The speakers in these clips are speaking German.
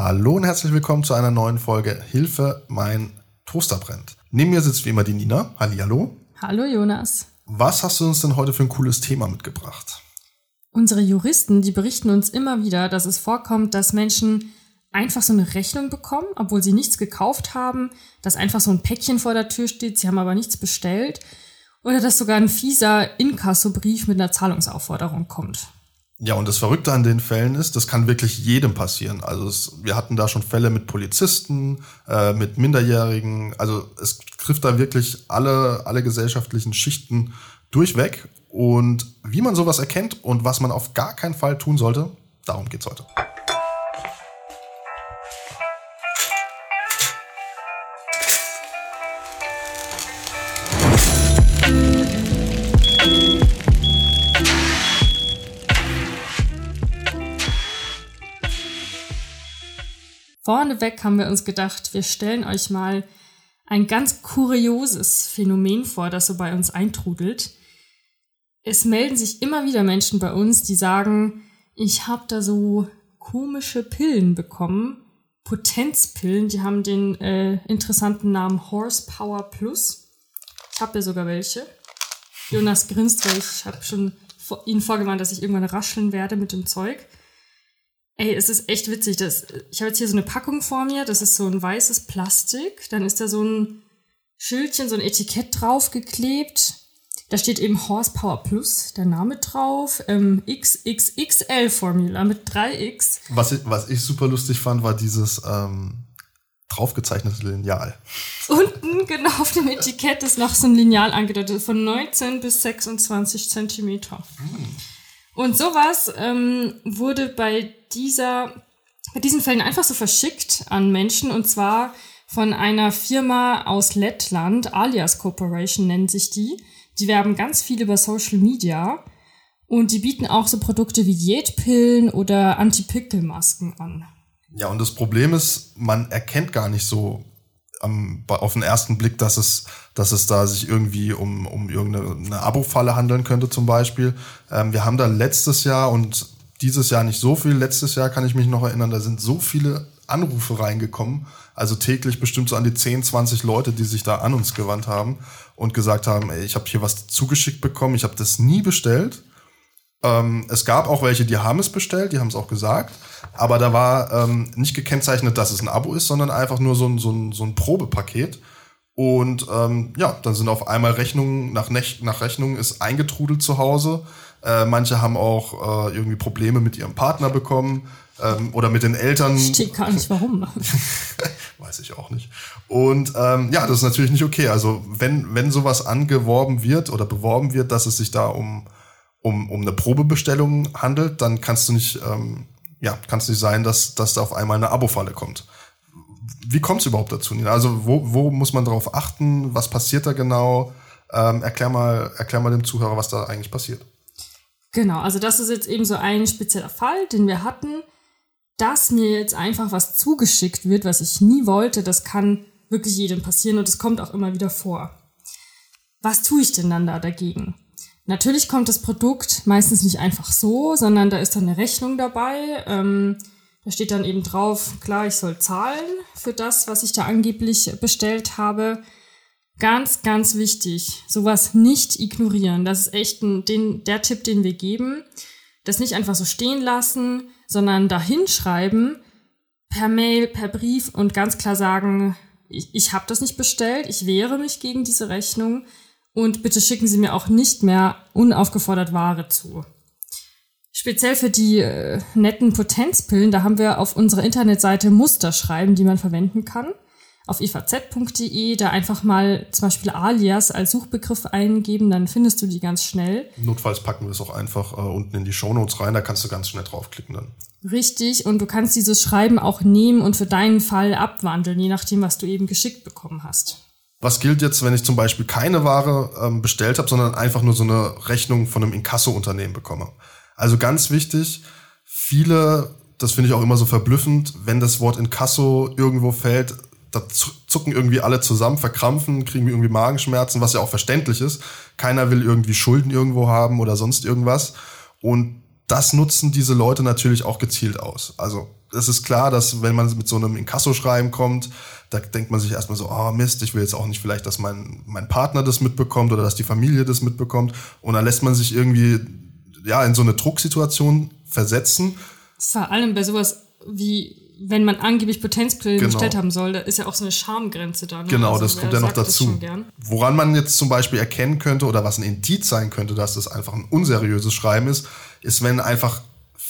Hallo und herzlich willkommen zu einer neuen Folge Hilfe, mein Toaster brennt. Neben mir sitzt wie immer die Nina. Hallihallo. Hallo Jonas. Was hast du uns denn heute für ein cooles Thema mitgebracht? Unsere Juristen, die berichten uns immer wieder, dass es vorkommt, dass Menschen einfach so eine Rechnung bekommen, obwohl sie nichts gekauft haben, dass einfach so ein Päckchen vor der Tür steht, sie haben aber nichts bestellt oder dass sogar ein fieser Inkassobrief mit einer Zahlungsaufforderung kommt. Ja, und das Verrückte an den Fällen ist, das kann wirklich jedem passieren. Also es, wir hatten da schon Fälle mit Polizisten, äh, mit Minderjährigen. Also es trifft da wirklich alle, alle gesellschaftlichen Schichten durchweg. Und wie man sowas erkennt und was man auf gar keinen Fall tun sollte, darum geht's heute. Vorneweg haben wir uns gedacht, wir stellen euch mal ein ganz kurioses Phänomen vor, das so bei uns eintrudelt. Es melden sich immer wieder Menschen bei uns, die sagen, ich habe da so komische Pillen bekommen, Potenzpillen, die haben den äh, interessanten Namen Horsepower Plus. Ich habe ja sogar welche. Jonas grinst, weil ich habe schon vor, ihnen vorgewarnt, dass ich irgendwann rascheln werde mit dem Zeug. Ey, es ist echt witzig. Das, ich habe jetzt hier so eine Packung vor mir. Das ist so ein weißes Plastik. Dann ist da so ein Schildchen, so ein Etikett draufgeklebt. Da steht eben Horsepower Plus, der Name drauf. Ähm, XXXL-Formula mit 3X. Was ich, was ich super lustig fand, war dieses ähm, draufgezeichnete Lineal. Unten, genau auf dem Etikett, ist noch so ein Lineal angedeutet, von 19 bis 26 Zentimeter. Hm. Und sowas ähm, wurde bei dieser, bei diesen Fällen einfach so verschickt an Menschen und zwar von einer Firma aus Lettland, Alias Corporation nennen sich die. Die werben ganz viel über Social Media und die bieten auch so Produkte wie Diätpillen oder Anti-Pickel-Masken an. Ja, und das Problem ist, man erkennt gar nicht so am, auf den ersten Blick, dass es, dass es da sich irgendwie um, um irgendeine Abo-Falle handeln könnte zum Beispiel. Ähm, wir haben da letztes Jahr und dieses Jahr nicht so viel. Letztes Jahr kann ich mich noch erinnern, da sind so viele Anrufe reingekommen. Also täglich bestimmt so an die 10, 20 Leute, die sich da an uns gewandt haben und gesagt haben, ey, ich habe hier was zugeschickt bekommen, ich habe das nie bestellt. Ähm, es gab auch welche, die haben es bestellt, die haben es auch gesagt. Aber da war ähm, nicht gekennzeichnet, dass es ein Abo ist, sondern einfach nur so ein, so ein, so ein Probepaket. Und ähm, ja, dann sind auf einmal Rechnungen nach, Nech nach Rechnungen ist eingetrudelt zu Hause. Äh, manche haben auch äh, irgendwie Probleme mit ihrem Partner bekommen ähm, oder mit den Eltern. Steht gar nicht warum. Weiß ich auch nicht. Und ähm, ja, das ist natürlich nicht okay. Also wenn, wenn sowas angeworben wird oder beworben wird, dass es sich da um, um, um eine Probebestellung handelt, dann kannst du nicht ähm, ja, kann es nicht sein, dass, dass da auf einmal eine Abo-Falle kommt. Wie kommt es überhaupt dazu? Also wo, wo muss man darauf achten? Was passiert da genau? Ähm, erklär, mal, erklär mal dem Zuhörer, was da eigentlich passiert. Genau, also das ist jetzt eben so ein spezieller Fall, den wir hatten, dass mir jetzt einfach was zugeschickt wird, was ich nie wollte. Das kann wirklich jedem passieren und es kommt auch immer wieder vor. Was tue ich denn dann da dagegen? Natürlich kommt das Produkt meistens nicht einfach so, sondern da ist dann eine Rechnung dabei. Ähm, da steht dann eben drauf, klar, ich soll zahlen für das, was ich da angeblich bestellt habe. Ganz, ganz wichtig, sowas nicht ignorieren. Das ist echt ein, den, der Tipp, den wir geben. Das nicht einfach so stehen lassen, sondern dahin schreiben, per Mail, per Brief und ganz klar sagen, ich, ich habe das nicht bestellt, ich wehre mich gegen diese Rechnung und bitte schicken Sie mir auch nicht mehr unaufgefordert Ware zu. Speziell für die äh, netten Potenzpillen, da haben wir auf unserer Internetseite Muster schreiben, die man verwenden kann. Auf evz.de, da einfach mal zum Beispiel Alias als Suchbegriff eingeben, dann findest du die ganz schnell. Notfalls packen wir es auch einfach äh, unten in die Shownotes rein, da kannst du ganz schnell draufklicken dann. Richtig, und du kannst dieses Schreiben auch nehmen und für deinen Fall abwandeln, je nachdem, was du eben geschickt bekommen hast. Was gilt jetzt, wenn ich zum Beispiel keine Ware ähm, bestellt habe, sondern einfach nur so eine Rechnung von einem Inkasso-Unternehmen bekomme? Also ganz wichtig, viele, das finde ich auch immer so verblüffend, wenn das Wort Inkasso irgendwo fällt, da zucken irgendwie alle zusammen, verkrampfen, kriegen irgendwie Magenschmerzen, was ja auch verständlich ist. Keiner will irgendwie Schulden irgendwo haben oder sonst irgendwas. Und das nutzen diese Leute natürlich auch gezielt aus. Also es ist klar, dass wenn man mit so einem Inkasso-Schreiben kommt, da denkt man sich erstmal so, oh Mist, ich will jetzt auch nicht vielleicht, dass mein, mein Partner das mitbekommt oder dass die Familie das mitbekommt. Und dann lässt man sich irgendwie ja in so eine Drucksituation versetzen. Vor allem bei sowas wie wenn man angeblich Potenzpillen genau. bestellt haben soll, da ist ja auch so eine Schamgrenze da. Ne? Genau, also, das kommt ja noch dazu. Woran man jetzt zum Beispiel erkennen könnte oder was ein Indiz sein könnte, dass das einfach ein unseriöses Schreiben ist, ist, wenn einfach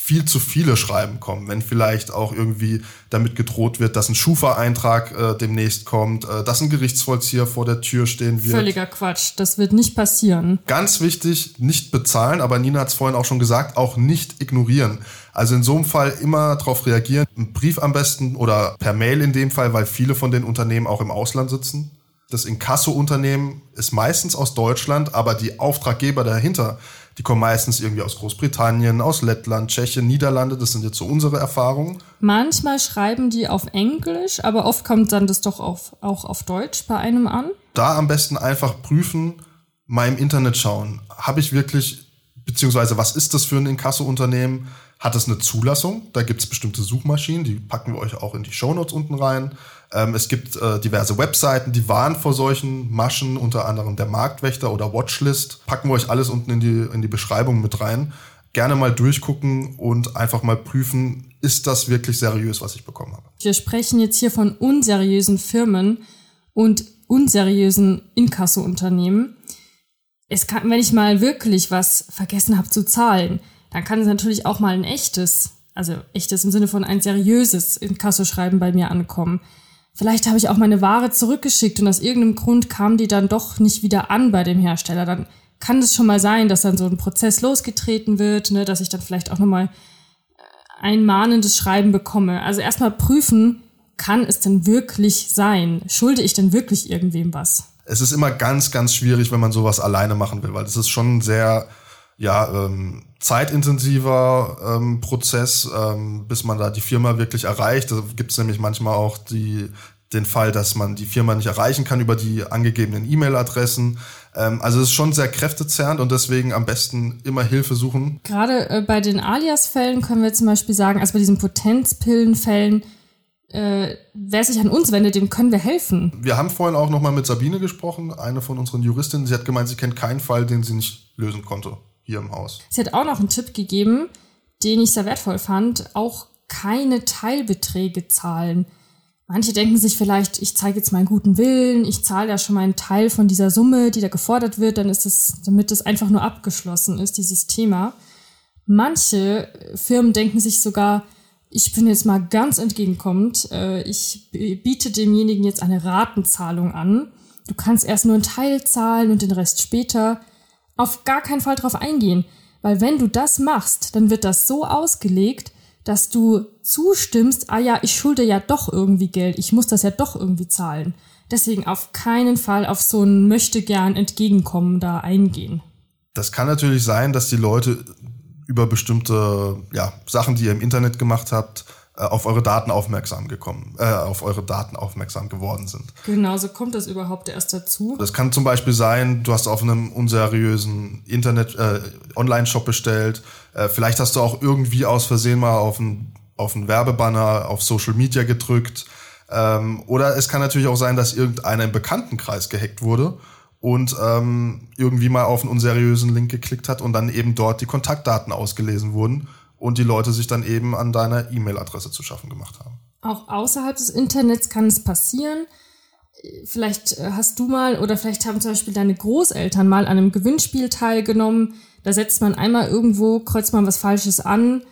viel zu viele Schreiben kommen, wenn vielleicht auch irgendwie damit gedroht wird, dass ein Schufa-Eintrag äh, demnächst kommt, äh, dass ein Gerichtsvollzieher vor der Tür stehen wird. Völliger Quatsch, das wird nicht passieren. Ganz wichtig, nicht bezahlen, aber Nina hat es vorhin auch schon gesagt, auch nicht ignorieren. Also in so einem Fall immer darauf reagieren, ein Brief am besten oder per Mail in dem Fall, weil viele von den Unternehmen auch im Ausland sitzen. Das Inkasso-Unternehmen ist meistens aus Deutschland, aber die Auftraggeber dahinter die kommen meistens irgendwie aus Großbritannien, aus Lettland, Tschechien, Niederlande. Das sind jetzt so unsere Erfahrungen. Manchmal schreiben die auf Englisch, aber oft kommt dann das doch auf, auch auf Deutsch bei einem an. Da am besten einfach prüfen, mal im Internet schauen. Habe ich wirklich, beziehungsweise was ist das für ein Inkasso-Unternehmen? Hat es eine Zulassung? Da gibt es bestimmte Suchmaschinen, die packen wir euch auch in die Shownotes unten rein. Ähm, es gibt äh, diverse Webseiten, die warnen vor solchen Maschen, unter anderem der Marktwächter oder Watchlist. Packen wir euch alles unten in die, in die Beschreibung mit rein. Gerne mal durchgucken und einfach mal prüfen, ist das wirklich seriös, was ich bekommen habe. Wir sprechen jetzt hier von unseriösen Firmen und unseriösen Inkasso-Unternehmen. Es kann, wenn ich mal wirklich was vergessen habe zu zahlen, dann kann es natürlich auch mal ein echtes, also echtes im Sinne von ein seriöses Inkasso-Schreiben bei mir ankommen vielleicht habe ich auch meine Ware zurückgeschickt und aus irgendeinem Grund kam die dann doch nicht wieder an bei dem Hersteller. Dann kann es schon mal sein, dass dann so ein Prozess losgetreten wird, ne, dass ich dann vielleicht auch nochmal äh, ein mahnendes Schreiben bekomme. Also erstmal prüfen, kann es denn wirklich sein? Schulde ich denn wirklich irgendwem was? Es ist immer ganz, ganz schwierig, wenn man sowas alleine machen will, weil das ist schon sehr ja, ähm, zeitintensiver ähm, Prozess, ähm, bis man da die Firma wirklich erreicht. Da gibt es nämlich manchmal auch die, den Fall, dass man die Firma nicht erreichen kann über die angegebenen E-Mail-Adressen. Ähm, also es ist schon sehr kräftezerrend und deswegen am besten immer Hilfe suchen. Gerade äh, bei den Alias-Fällen können wir zum Beispiel sagen, also bei diesen Potenzpillen-Fällen, äh, wer sich an uns wendet, dem können wir helfen. Wir haben vorhin auch nochmal mit Sabine gesprochen, eine von unseren Juristinnen. Sie hat gemeint, sie kennt keinen Fall, den sie nicht lösen konnte hier im Haus. Sie hat auch noch einen Tipp gegeben, den ich sehr wertvoll fand, auch keine Teilbeträge zahlen. Manche denken sich vielleicht, ich zeige jetzt meinen guten Willen, ich zahle ja schon mal einen Teil von dieser Summe, die da gefordert wird, dann ist es, damit es einfach nur abgeschlossen ist, dieses Thema. Manche Firmen denken sich sogar, ich bin jetzt mal ganz entgegenkommend, äh, ich biete demjenigen jetzt eine Ratenzahlung an. Du kannst erst nur einen Teil zahlen und den Rest später auf gar keinen Fall drauf eingehen. Weil wenn du das machst, dann wird das so ausgelegt, dass du zustimmst, ah ja, ich schulde ja doch irgendwie Geld, ich muss das ja doch irgendwie zahlen. Deswegen auf keinen Fall auf so ein möchte gern Entgegenkommen da eingehen. Das kann natürlich sein, dass die Leute über bestimmte ja, Sachen, die ihr im Internet gemacht habt, auf eure Daten aufmerksam gekommen, äh, auf eure Daten aufmerksam geworden sind. Genau, so kommt das überhaupt erst dazu. Das kann zum Beispiel sein, du hast auf einem unseriösen Internet, äh, Online-Shop bestellt. Äh, vielleicht hast du auch irgendwie aus Versehen mal auf einen, auf einen Werbebanner auf Social Media gedrückt. Ähm, oder es kann natürlich auch sein, dass irgendeiner im Bekanntenkreis gehackt wurde und ähm, irgendwie mal auf einen unseriösen Link geklickt hat und dann eben dort die Kontaktdaten ausgelesen wurden und die Leute sich dann eben an deiner E-Mail-Adresse zu schaffen gemacht haben. Auch außerhalb des Internets kann es passieren. Vielleicht äh, hast du mal oder vielleicht haben zum Beispiel deine Großeltern mal an einem Gewinnspiel teilgenommen. Da setzt man einmal irgendwo, kreuzt man was Falsches an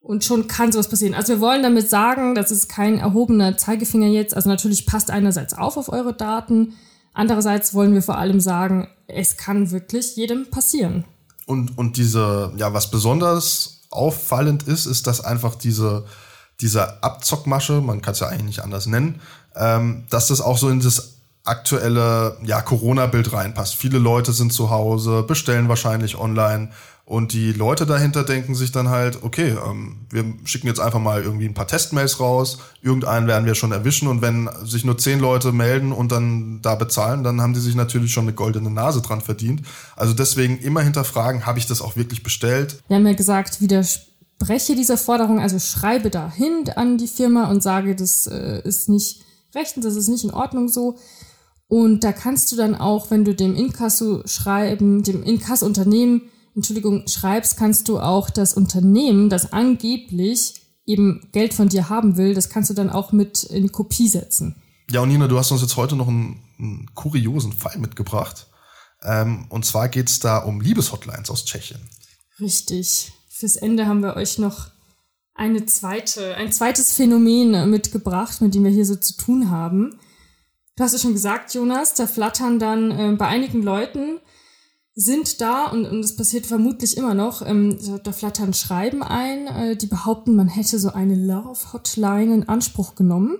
und schon kann sowas passieren. Also wir wollen damit sagen, das ist kein erhobener Zeigefinger jetzt. Also natürlich passt einerseits auf auf eure Daten. Andererseits wollen wir vor allem sagen, es kann wirklich jedem passieren. Und, und diese, ja, was besonders auffallend ist, ist, dass einfach diese, diese Abzockmasche, man kann es ja eigentlich nicht anders nennen, ähm, dass das auch so in das aktuelle ja, Corona-Bild reinpasst. Viele Leute sind zu Hause, bestellen wahrscheinlich online und die Leute dahinter denken sich dann halt, okay, ähm, wir schicken jetzt einfach mal irgendwie ein paar Testmails raus, irgendeinen werden wir schon erwischen und wenn sich nur zehn Leute melden und dann da bezahlen, dann haben die sich natürlich schon eine goldene Nase dran verdient. Also deswegen immer hinterfragen, habe ich das auch wirklich bestellt? Wir haben ja gesagt, widerspreche dieser Forderung, also schreibe dahin an die Firma und sage, das äh, ist nicht rechtens, das ist nicht in Ordnung so. Und da kannst du dann auch, wenn du dem Inkasso schreiben, dem Inkasso-Unternehmen, Entschuldigung, schreibst, kannst du auch das Unternehmen, das angeblich eben Geld von dir haben will, das kannst du dann auch mit in Kopie setzen. Ja, und Nina, du hast uns jetzt heute noch einen, einen kuriosen Fall mitgebracht. Ähm, und zwar geht's da um Liebeshotlines aus Tschechien. Richtig. Fürs Ende haben wir euch noch eine zweite, ein zweites Phänomen mitgebracht, mit dem wir hier so zu tun haben. Du hast es schon gesagt, Jonas, da flattern dann äh, bei einigen Leuten sind da und, und das passiert vermutlich immer noch, ähm, da flattern Schreiben ein, äh, die behaupten, man hätte so eine Love-Hotline in Anspruch genommen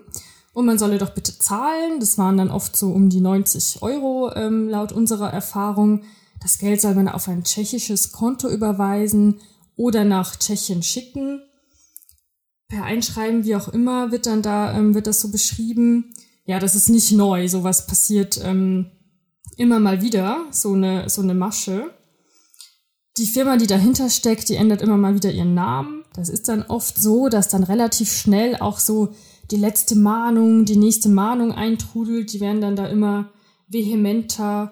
und man solle doch bitte zahlen. Das waren dann oft so um die 90 Euro ähm, laut unserer Erfahrung. Das Geld soll man auf ein tschechisches Konto überweisen oder nach Tschechien schicken. Per Einschreiben, wie auch immer, wird dann da, ähm, wird das so beschrieben. Ja, das ist nicht neu. Sowas passiert ähm, immer mal wieder so eine, so eine Masche. Die Firma, die dahinter steckt, die ändert immer mal wieder ihren Namen. Das ist dann oft so, dass dann relativ schnell auch so die letzte Mahnung, die nächste Mahnung eintrudelt. Die werden dann da immer vehementer.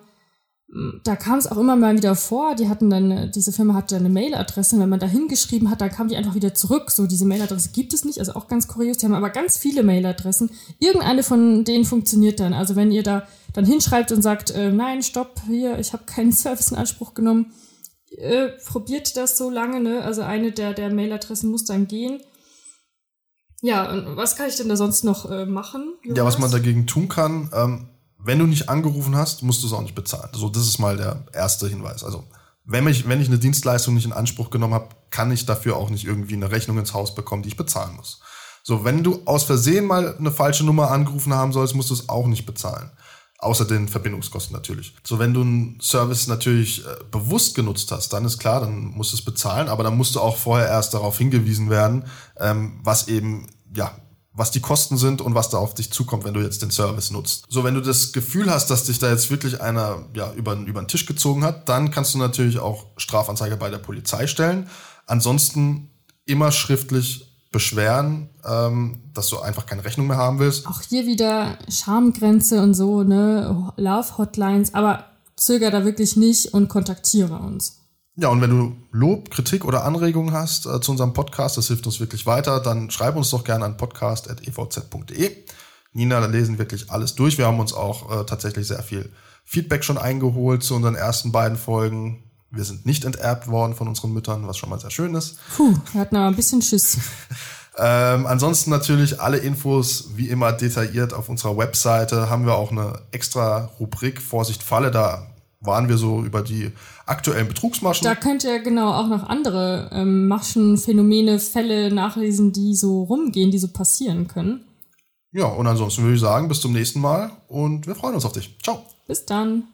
Da kam es auch immer mal wieder vor. Die hatten dann, diese Firma hatte eine Mailadresse. Wenn man da hingeschrieben hat, dann kam die einfach wieder zurück. So, diese Mailadresse gibt es nicht. Also auch ganz kurios. Die haben aber ganz viele Mailadressen. Irgendeine von denen funktioniert dann. Also wenn ihr da dann hinschreibt und sagt, äh, nein, stopp, hier, ich habe keinen Service in Anspruch genommen, äh, probiert das so lange, ne? Also eine der, der Mailadressen muss dann gehen. Ja, und was kann ich denn da sonst noch äh, machen? Jonas? Ja, was man dagegen tun kann, ähm, wenn du nicht angerufen hast, musst du es auch nicht bezahlen. So, das ist mal der erste Hinweis. Also, wenn ich, wenn ich eine Dienstleistung nicht in Anspruch genommen habe, kann ich dafür auch nicht irgendwie eine Rechnung ins Haus bekommen, die ich bezahlen muss. So, wenn du aus Versehen mal eine falsche Nummer angerufen haben sollst, musst du es auch nicht bezahlen. Außer den Verbindungskosten natürlich. So, wenn du einen Service natürlich äh, bewusst genutzt hast, dann ist klar, dann musst du es bezahlen, aber dann musst du auch vorher erst darauf hingewiesen werden, ähm, was eben, ja, was die Kosten sind und was da auf dich zukommt, wenn du jetzt den Service nutzt. So, wenn du das Gefühl hast, dass dich da jetzt wirklich einer ja, über, über den Tisch gezogen hat, dann kannst du natürlich auch Strafanzeige bei der Polizei stellen. Ansonsten immer schriftlich beschweren, ähm, dass du einfach keine Rechnung mehr haben willst. Auch hier wieder Schamgrenze und so, ne, Love-Hotlines, aber zöger da wirklich nicht und kontaktiere uns. Ja, und wenn du Lob, Kritik oder Anregungen hast äh, zu unserem Podcast, das hilft uns wirklich weiter, dann schreib uns doch gerne an podcast.evz.de. Nina, da lesen wirklich alles durch. Wir haben uns auch äh, tatsächlich sehr viel Feedback schon eingeholt zu unseren ersten beiden Folgen. Wir sind nicht enterbt worden von unseren Müttern, was schon mal sehr schön ist. Puh, wir hatten aber ein bisschen Schiss. ähm, ansonsten natürlich alle Infos wie immer detailliert auf unserer Webseite. Haben wir auch eine extra Rubrik Vorsicht Falle. Da waren wir so über die aktuellen Betrugsmaschen. Da könnt ihr genau auch noch andere ähm, Maschen, Phänomene, Fälle nachlesen, die so rumgehen, die so passieren können. Ja, und ansonsten würde ich sagen, bis zum nächsten Mal und wir freuen uns auf dich. Ciao. Bis dann.